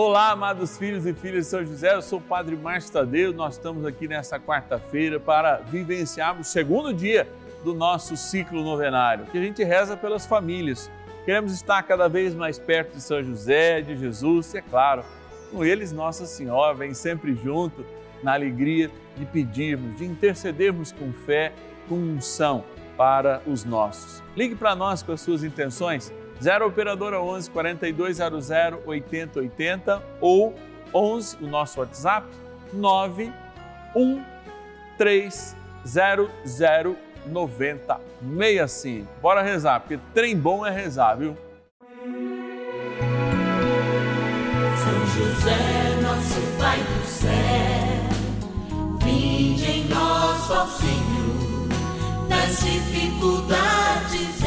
Olá, amados filhos e filhas de São José, eu sou o Padre Márcio Tadeu. Nós estamos aqui nessa quarta-feira para vivenciarmos o segundo dia do nosso ciclo novenário, que a gente reza pelas famílias. Queremos estar cada vez mais perto de São José, de Jesus, e é claro, com eles Nossa Senhora vem sempre junto na alegria de pedirmos, de intercedermos com fé, com unção para os nossos. Ligue para nós com as suas intenções 0 Operadora 11 4200 8080 ou 11, o nosso WhatsApp, 9 1300 9065. Bora rezar, porque trem bom é rezar, viu? São José, nosso Pai do céu, vinde em nós, ó Senhor, nas dificuldades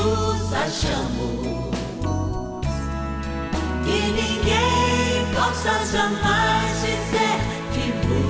nos achamos. Que ninguém possa jamais dizer que vos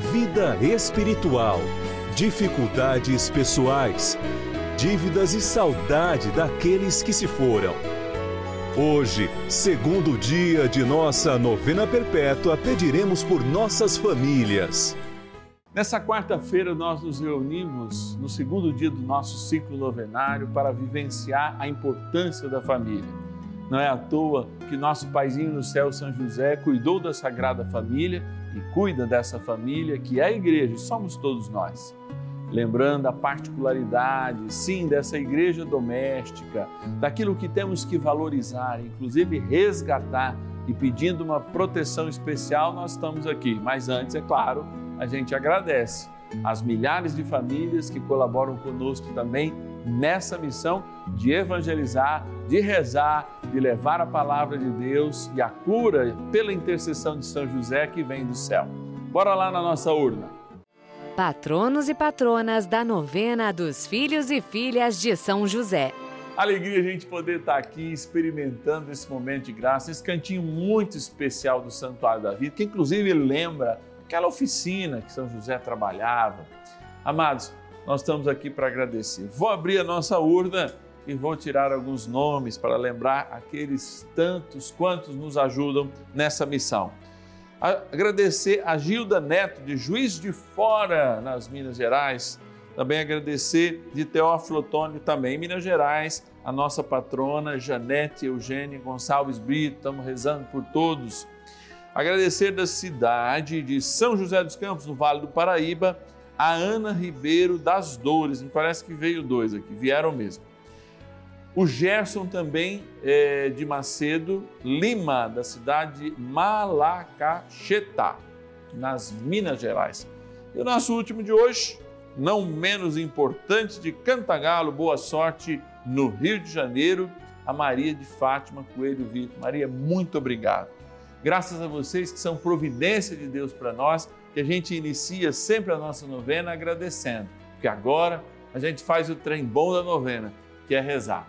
vida espiritual, dificuldades pessoais, dívidas e saudade daqueles que se foram. Hoje, segundo dia de nossa novena perpétua, pediremos por nossas famílias. Nessa quarta-feira, nós nos reunimos no segundo dia do nosso ciclo novenário para vivenciar a importância da família. Não é à toa que nosso paizinho no céu, São José, cuidou da Sagrada Família e cuida dessa família que é a igreja, somos todos nós. Lembrando a particularidade, sim, dessa igreja doméstica, daquilo que temos que valorizar, inclusive resgatar e pedindo uma proteção especial, nós estamos aqui. Mas antes, é claro, a gente agradece às milhares de famílias que colaboram conosco também nessa missão de evangelizar, de rezar, de levar a palavra de Deus e a cura pela intercessão de São José que vem do céu. Bora lá na nossa urna. Patronos e patronas da novena dos filhos e filhas de São José. Alegria a gente poder estar aqui experimentando esse momento de graça, esse cantinho muito especial do Santuário da Vida, que inclusive lembra aquela oficina que São José trabalhava. Amados, nós estamos aqui para agradecer. Vou abrir a nossa urna e vou tirar alguns nomes para lembrar aqueles tantos quantos nos ajudam nessa missão. Agradecer a Gilda Neto, de Juiz de Fora, nas Minas Gerais. Também agradecer de Teófilo Otônio, também em Minas Gerais, a nossa patrona Janete Eugênia Gonçalves Brito. Estamos rezando por todos. Agradecer da cidade de São José dos Campos, no Vale do Paraíba, a Ana Ribeiro das Dores. Me parece que veio dois aqui, vieram mesmo. O Gerson também é, de Macedo Lima, da cidade de Malacaxetá, nas Minas Gerais. E o nosso último de hoje, não menos importante, de Cantagalo, boa sorte no Rio de Janeiro, a Maria de Fátima Coelho Vitor. Maria, muito obrigado. Graças a vocês que são providência de Deus para nós, que a gente inicia sempre a nossa novena agradecendo, porque agora a gente faz o trem bom da novena, que é rezar.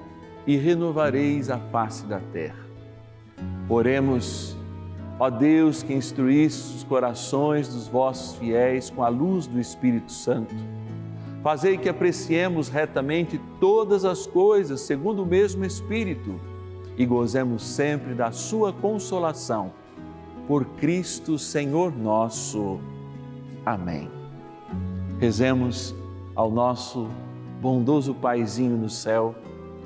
e renovareis a face da terra. Oremos, Ó Deus que instruísse os corações dos vossos fiéis com a luz do Espírito Santo, fazei que apreciemos retamente todas as coisas segundo o mesmo Espírito e gozemos sempre da sua consolação. Por Cristo Senhor nosso. Amém. Rezemos ao nosso bondoso Paizinho no céu,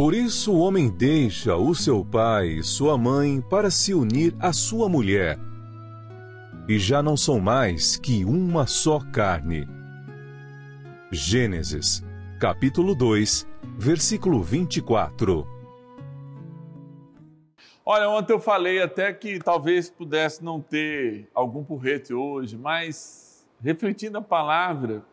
Por isso o homem deixa o seu pai e sua mãe para se unir à sua mulher e já não são mais que uma só carne. Gênesis, capítulo 2, versículo 24. Olha, ontem eu falei até que talvez pudesse não ter algum porrete hoje, mas refletindo a palavra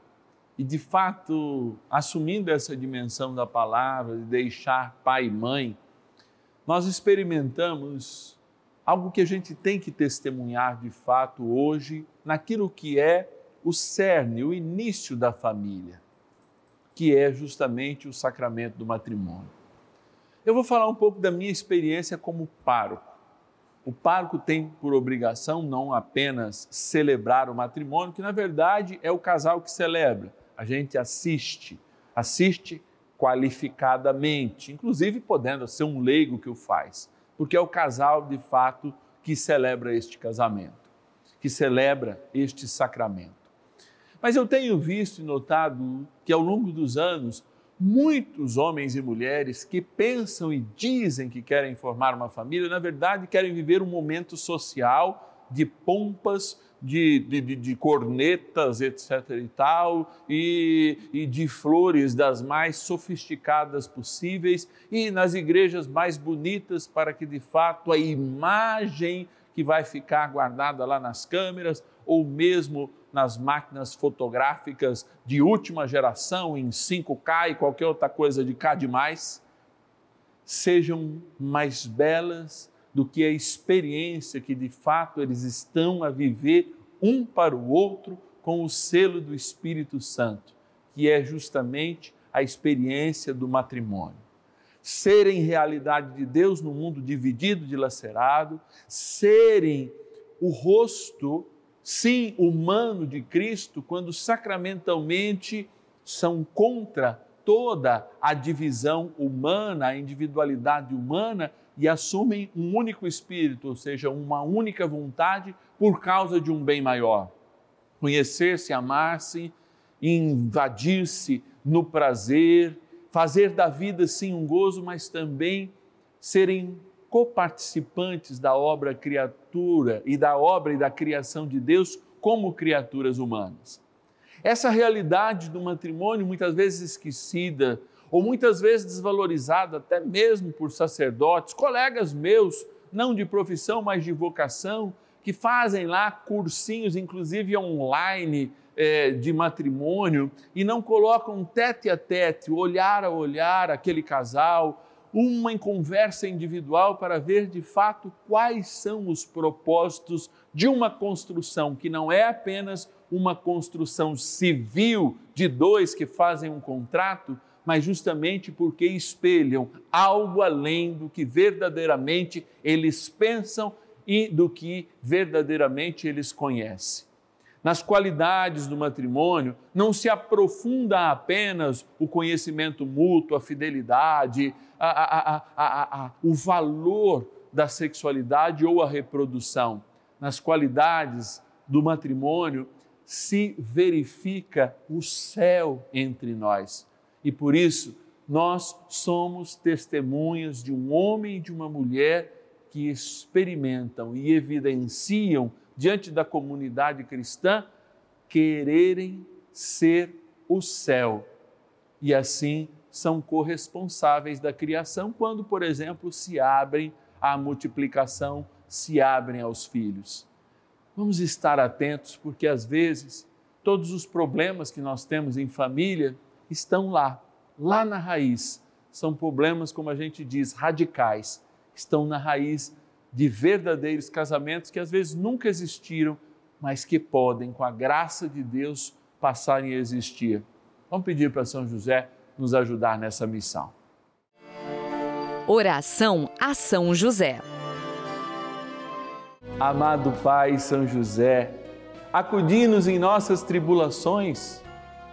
e de fato assumindo essa dimensão da palavra, de deixar pai e mãe, nós experimentamos algo que a gente tem que testemunhar de fato hoje, naquilo que é o cerne, o início da família, que é justamente o sacramento do matrimônio. Eu vou falar um pouco da minha experiência como pároco. O pároco tem por obrigação não apenas celebrar o matrimônio, que na verdade é o casal que celebra. A gente assiste, assiste qualificadamente, inclusive podendo ser um leigo que o faz porque é o casal de fato que celebra este casamento, que celebra este sacramento. Mas eu tenho visto e notado que ao longo dos anos, muitos homens e mulheres que pensam e dizem que querem formar uma família, na verdade querem viver um momento social de pompas, de, de, de, cornetas, etc. e tal, e, e de flores das mais sofisticadas possíveis, e nas igrejas mais bonitas, para que de fato a imagem que vai ficar guardada lá nas câmeras, ou mesmo nas máquinas fotográficas de última geração, em 5K e qualquer outra coisa de K demais, sejam mais belas, do que a experiência que de fato eles estão a viver um para o outro com o selo do Espírito Santo, que é justamente a experiência do matrimônio. Serem realidade de Deus no mundo dividido, dilacerado, serem o rosto, sim, humano de Cristo, quando sacramentalmente são contra toda a divisão humana, a individualidade humana, e assumem um único espírito, ou seja, uma única vontade por causa de um bem maior. Conhecer-se, amar-se, invadir-se no prazer, fazer da vida sim um gozo, mas também serem coparticipantes da obra criatura e da obra e da criação de Deus como criaturas humanas. Essa realidade do matrimônio, muitas vezes esquecida, ou muitas vezes desvalorizada até mesmo por sacerdotes, colegas meus, não de profissão, mas de vocação, que fazem lá cursinhos, inclusive online, é, de matrimônio, e não colocam tete a tete, olhar a olhar aquele casal, uma em conversa individual para ver de fato quais são os propósitos de uma construção que não é apenas uma construção civil de dois que fazem um contrato, mas justamente porque espelham algo além do que verdadeiramente eles pensam e do que verdadeiramente eles conhecem. Nas qualidades do matrimônio, não se aprofunda apenas o conhecimento mútuo, a fidelidade, a, a, a, o valor da sexualidade ou a reprodução. Nas qualidades do matrimônio, se verifica o céu entre nós. E por isso, nós somos testemunhas de um homem e de uma mulher que experimentam e evidenciam diante da comunidade cristã quererem ser o céu. E assim são corresponsáveis da criação quando, por exemplo, se abrem à multiplicação, se abrem aos filhos. Vamos estar atentos porque às vezes todos os problemas que nós temos em família estão lá, lá na raiz. São problemas, como a gente diz, radicais, estão na raiz de verdadeiros casamentos que às vezes nunca existiram, mas que podem, com a graça de Deus, passarem a existir. Vamos pedir para São José nos ajudar nessa missão. Oração a São José. Amado Pai São José, acudi-nos em nossas tribulações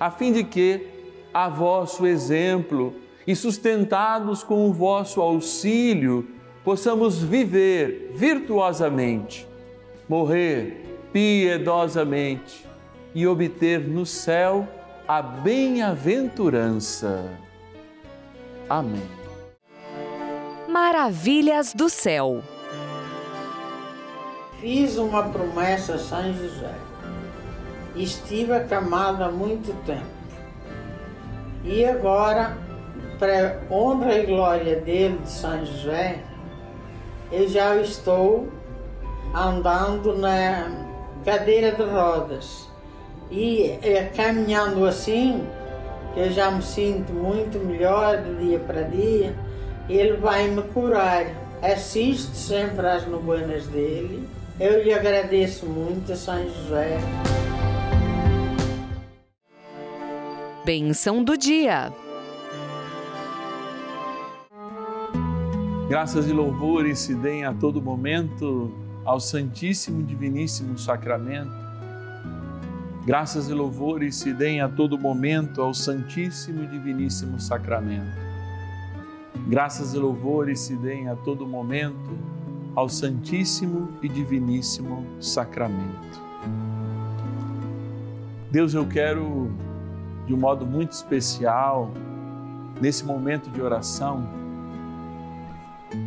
a fim de que, a vosso exemplo e sustentados com o vosso auxílio, possamos viver virtuosamente, morrer piedosamente e obter no céu a bem-aventurança. Amém. Maravilhas do céu. Fiz uma promessa a São José. Estive acamada há muito tempo. E agora, para honra e glória dele, de São José, eu já estou andando na cadeira de rodas e é, caminhando assim, que eu já me sinto muito melhor de dia para dia, ele vai me curar. Assisto sempre às novenas dele. Eu lhe agradeço muito, São José. Benção do dia. Graças e louvores se deem a todo momento ao Santíssimo Diviníssimo Sacramento Graças e louvores se deem a todo momento ao Santíssimo Diviníssimo Sacramento. Graças e louvores se deem a todo momento ao Santíssimo e Diviníssimo Sacramento. Deus, eu quero, de um modo muito especial, nesse momento de oração,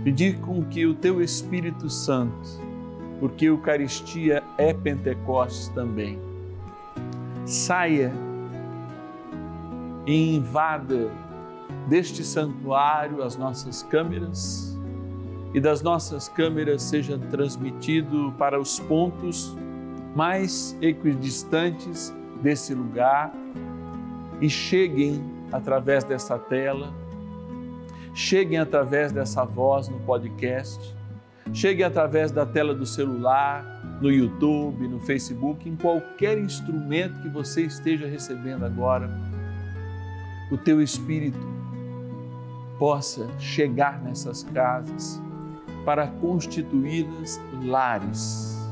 pedir com que o Teu Espírito Santo, porque Eucaristia é Pentecostes também, saia e invada deste santuário as nossas câmeras e das nossas câmeras seja transmitido para os pontos mais equidistantes desse lugar e cheguem através dessa tela, cheguem através dessa voz no podcast, cheguem através da tela do celular, no YouTube, no Facebook, em qualquer instrumento que você esteja recebendo agora, o teu espírito possa chegar nessas casas para constituí-las lares,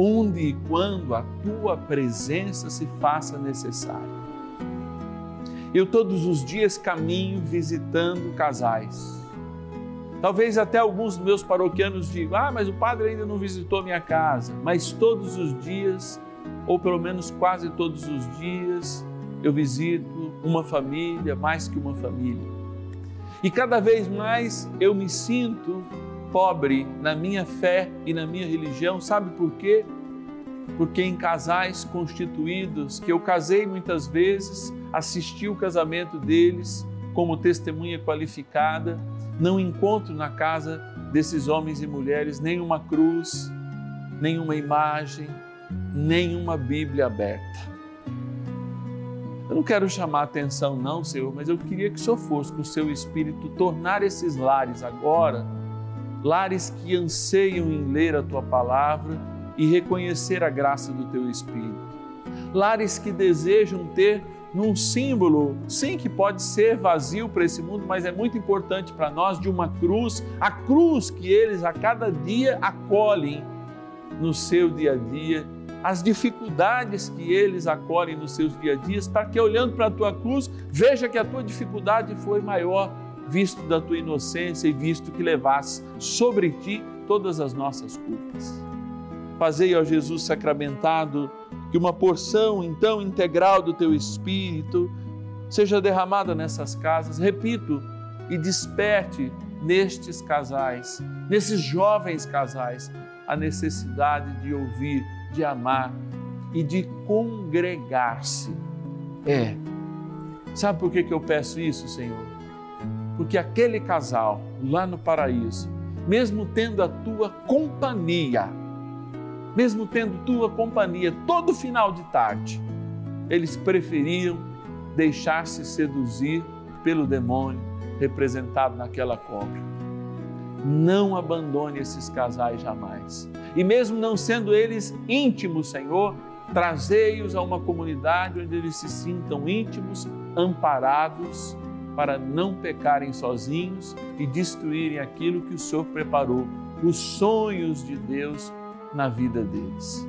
onde e quando a tua presença se faça necessária. Eu todos os dias caminho visitando casais. Talvez até alguns dos meus paroquianos digam: ah, mas o padre ainda não visitou minha casa. Mas todos os dias, ou pelo menos quase todos os dias, eu visito uma família, mais que uma família. E cada vez mais eu me sinto pobre na minha fé e na minha religião, sabe por quê? Porque em casais constituídos, que eu casei muitas vezes, assisti o casamento deles como testemunha qualificada, não encontro na casa desses homens e mulheres nenhuma cruz, nenhuma imagem, nenhuma Bíblia aberta. Eu não quero chamar atenção, não, Senhor, mas eu queria que o Senhor fosse com o seu Espírito tornar esses lares agora, lares que anseiam em ler a tua palavra e reconhecer a graça do teu Espírito, lares que desejam ter num símbolo, sim, que pode ser vazio para esse mundo, mas é muito importante para nós, de uma cruz, a cruz que eles a cada dia acolhem no seu dia a dia as dificuldades que eles acolhem nos seus dia a dias, para que olhando para a tua cruz, veja que a tua dificuldade foi maior, visto da tua inocência e visto que levasse sobre ti todas as nossas culpas. Fazei, ó Jesus sacramentado, que uma porção então integral do teu espírito seja derramada nessas casas, repito, e desperte nestes casais, nesses jovens casais, a necessidade de ouvir de amar e de congregar-se. É. Sabe por que, que eu peço isso, Senhor? Porque aquele casal lá no paraíso, mesmo tendo a tua companhia, mesmo tendo tua companhia todo final de tarde, eles preferiam deixar-se seduzir pelo demônio representado naquela cobra. Não abandone esses casais jamais e mesmo não sendo eles íntimos, Senhor, trazei-os a uma comunidade onde eles se sintam íntimos, amparados, para não pecarem sozinhos e destruírem aquilo que o Senhor preparou, os sonhos de Deus na vida deles.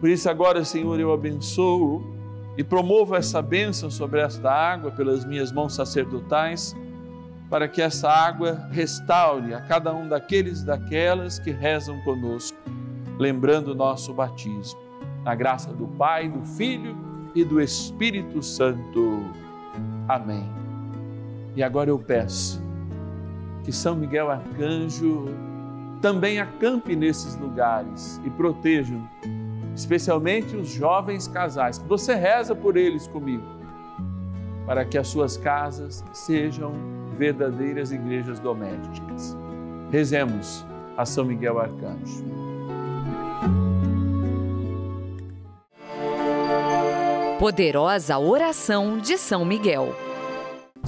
Por isso, agora, Senhor, eu abençoo e promovo essa bênção sobre esta água pelas minhas mãos sacerdotais, para que essa água restaure a cada um daqueles e daquelas que rezam conosco lembrando o nosso batismo. Na graça do Pai, do Filho e do Espírito Santo. Amém. E agora eu peço que São Miguel Arcanjo também acampe nesses lugares e protejam, especialmente os jovens casais, que você reza por eles comigo, para que as suas casas sejam verdadeiras igrejas domésticas. Rezemos a São Miguel Arcanjo. Poderosa oração de São Miguel.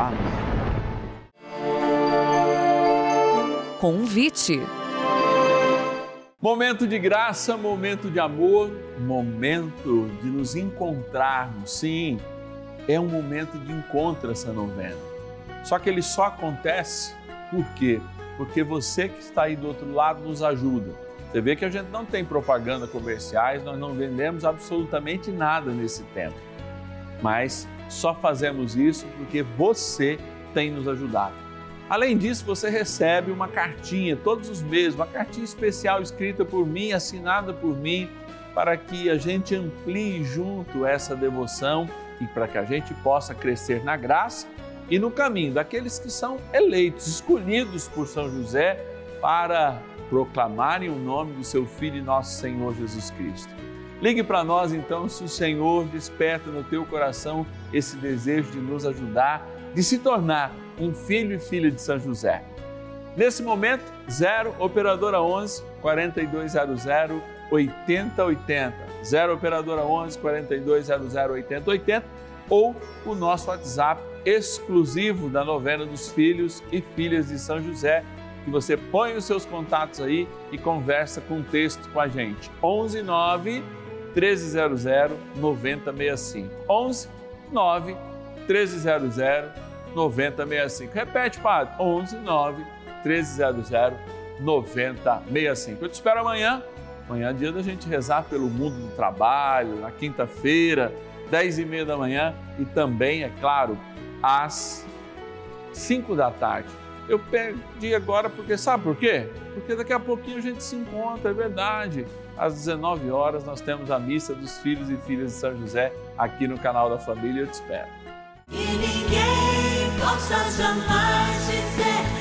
Amém. Convite. Momento de graça, momento de amor, momento de nos encontrarmos. Sim, é um momento de encontro essa novena. Só que ele só acontece por quê? porque você que está aí do outro lado nos ajuda. Você vê que a gente não tem propaganda comerciais, nós não vendemos absolutamente nada nesse tempo. Mas só fazemos isso porque você tem nos ajudado. Além disso, você recebe uma cartinha todos os meses, uma cartinha especial escrita por mim, assinada por mim, para que a gente amplie junto essa devoção e para que a gente possa crescer na graça e no caminho daqueles que são eleitos, escolhidos por São José para proclamarem o nome do seu Filho e nosso Senhor Jesus Cristo. Ligue para nós então se o Senhor desperta no teu coração esse desejo de nos ajudar, de se tornar um filho e filha de São José. Nesse momento, 0 operadora 11 4200 8080. 0 operadora 11 4200 8080 ou o nosso WhatsApp exclusivo da novena dos filhos e filhas de São José, que você põe os seus contatos aí e conversa com o texto com a gente. 11 9 1300 9065. 11 9 1300 9065. Repete, Padre. 11 9 1300 9065. Eu te espero amanhã. Amanhã é dia da gente rezar pelo mundo do trabalho, na quinta-feira, 10 e meia da manhã e também, é claro, às 5 da tarde. Eu perdi agora porque sabe por quê? Porque daqui a pouquinho a gente se encontra, é verdade. Às 19 horas nós temos a missa dos filhos e filhas de São José aqui no canal da Família. Eu te espero. E ninguém possa jamais dizer